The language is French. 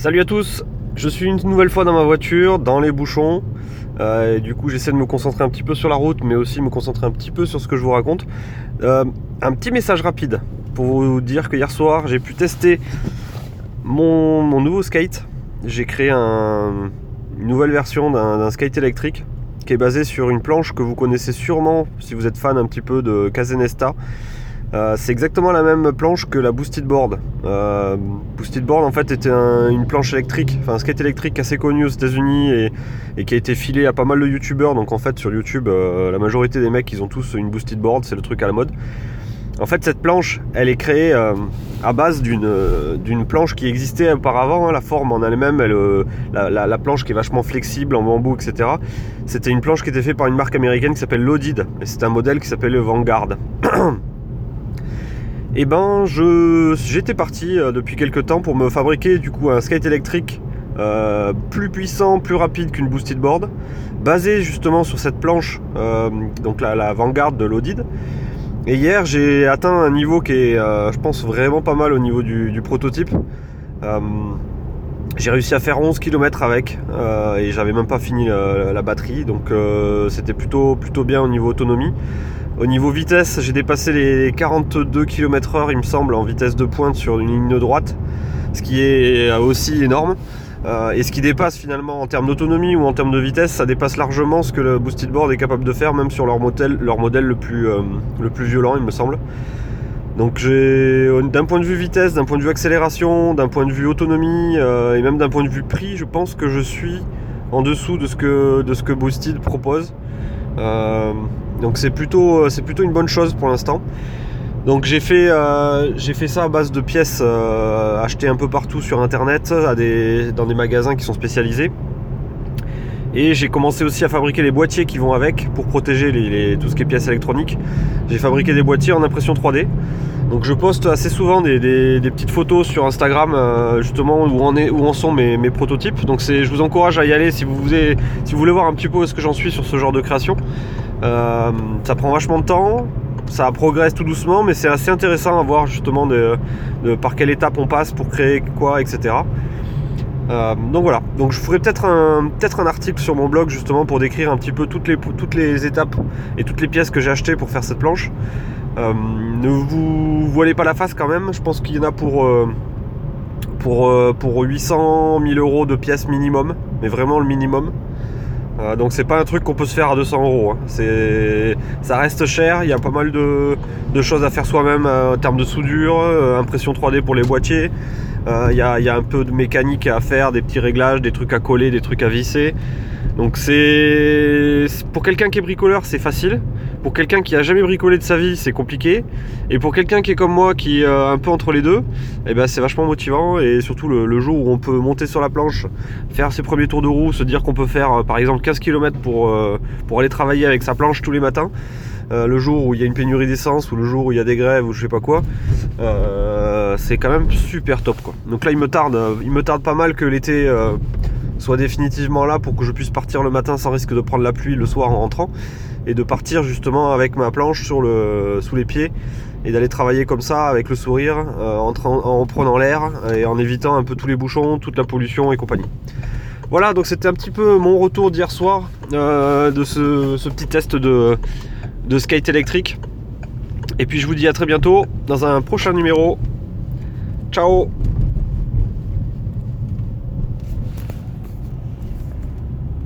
Salut à tous, je suis une nouvelle fois dans ma voiture, dans les bouchons. Euh, et du coup, j'essaie de me concentrer un petit peu sur la route, mais aussi me concentrer un petit peu sur ce que je vous raconte. Euh, un petit message rapide pour vous dire que hier soir, j'ai pu tester mon, nouveau skate. J'ai créé une nouvelle version d'un skate électrique qui est basé sur une planche que vous connaissez sûrement si vous êtes fan un petit peu de Casenesta. Euh, c'est exactement la même planche que la Boosted Board. Euh, Boosted Board en fait était une planche électrique, enfin un skate électrique assez connu aux États-Unis et, qui a été filé à pas mal de youtubeurs. Donc en fait sur YouTube, euh, la majorité des mecs ils ont tous une Boosted Board, c'est le truc à la mode. En fait cette planche, elle est créée à base d'une planche qui existait auparavant. Hein, la forme en elle-même, la, la, planche qui est vachement flexible en bambou, etc. C'était une planche qui était faite par une marque américaine qui s'appelle Loaded et c'est un modèle qui s'appelle le Vanguard. et eh ben j'étais parti euh, depuis quelques temps pour me fabriquer du coup un skate électrique euh, plus puissant, plus rapide qu'une boosted board, basé justement sur cette planche, euh, donc la, Vanguard de l'Audid. Et hier j'ai atteint un niveau qui est, je pense, vraiment pas mal au niveau du, prototype. j'ai réussi à faire 11 km avec et j'avais même pas fini la, batterie, donc c'était plutôt bien au niveau autonomie. Au niveau vitesse, j'ai dépassé les 42 km/h, il me semble, en vitesse de pointe sur une ligne droite, ce qui est aussi énorme. Euh, et ce qui dépasse finalement en termes d'autonomie ou en termes de vitesse, ça dépasse largement ce que le Boosted Board est capable de faire, même sur leur modèle, le, plus, euh, le plus violent, il me semble. Donc d'un point de vue vitesse, d'un point de vue accélération, d'un point de vue autonomie euh, et même d'un point de vue prix, je pense que je suis en dessous de ce que, de ce que Boosted propose. Donc c'est plutôt, euh, c'est plutôt une bonne chose pour l'instant. Donc j'ai fait, euh, j'ai fait ça à base de pièces euh, achetées un peu partout sur internet, dans des magasins qui sont spécialisés. Et j'ai commencé aussi à fabriquer les boîtiers qui vont avec pour protéger tout ce qui est pièces électroniques. J'ai fabriqué des boîtiers en impression 3D. Donc je poste assez souvent des, petites photos sur Instagram justement où en, où en sont mes, prototypes. Donc je vous encourage à y aller si vous, voulez, si vous voulez voir un petit peu où est-ce que j'en suis sur ce genre de création. Euh, ça prend vachement de temps, ça progresse tout doucement, mais c'est assez intéressant à voir justement de, par quelle étape on passe pour créer quoi, etc. Euh, donc voilà, donc je ferai peut-être un, article sur mon blog justement pour décrire un petit peu toutes les, étapes et toutes les pièces que j'ai achetées pour faire cette planche. Euh, ne vous voilez pas la face quand même, je pense qu'il y en a pour, pour, pour 800 000 euros de pièces minimum, mais vraiment le minimum. Euh, donc c'est pas un truc qu'on peut se faire à 200 euros. Hein. ça reste cher. Il y a pas mal de, choses à faire soi-même euh, en termes de soudure, euh, impression 3D pour les boîtiers. Il y, a, un peu de mécanique à faire, des petits réglages, des trucs à coller, des trucs à visser. Donc c'est pour quelqu'un qui est bricoleur, c'est facile. Pour quelqu'un qui a jamais bricolé de sa vie, c'est compliqué. Et pour quelqu'un qui est comme moi, qui est un peu entre les deux, eh ben c'est vachement motivant. Et surtout le, jour où on peut monter sur la planche, faire ses premiers tours de roue, se dire qu'on peut faire euh, par exemple 15 km pour, euh, pour aller travailler avec sa planche tous les matins. Euh, le jour où il y a une pénurie d'essence ou le jour où il y a des grèves ou je sais pas quoi, c'est quand même super top quoi. Donc là il me tarde, il me tarde pas mal que l'été soit définitivement là pour que je puisse partir le matin sans risque de prendre la pluie le soir en rentrant et de partir justement avec ma planche sur le, sous les pieds et d'aller travailler comme ça avec le sourire euh, en, en, prenant l'air et en évitant un peu tous les bouchons, toute la pollution et compagnie. Voilà, donc c'était un petit peu mon retour d'hier soir euh, de ce, petit test de, de skate électrique. Et puis je vous dis à très bientôt dans un prochain numéro. Ciao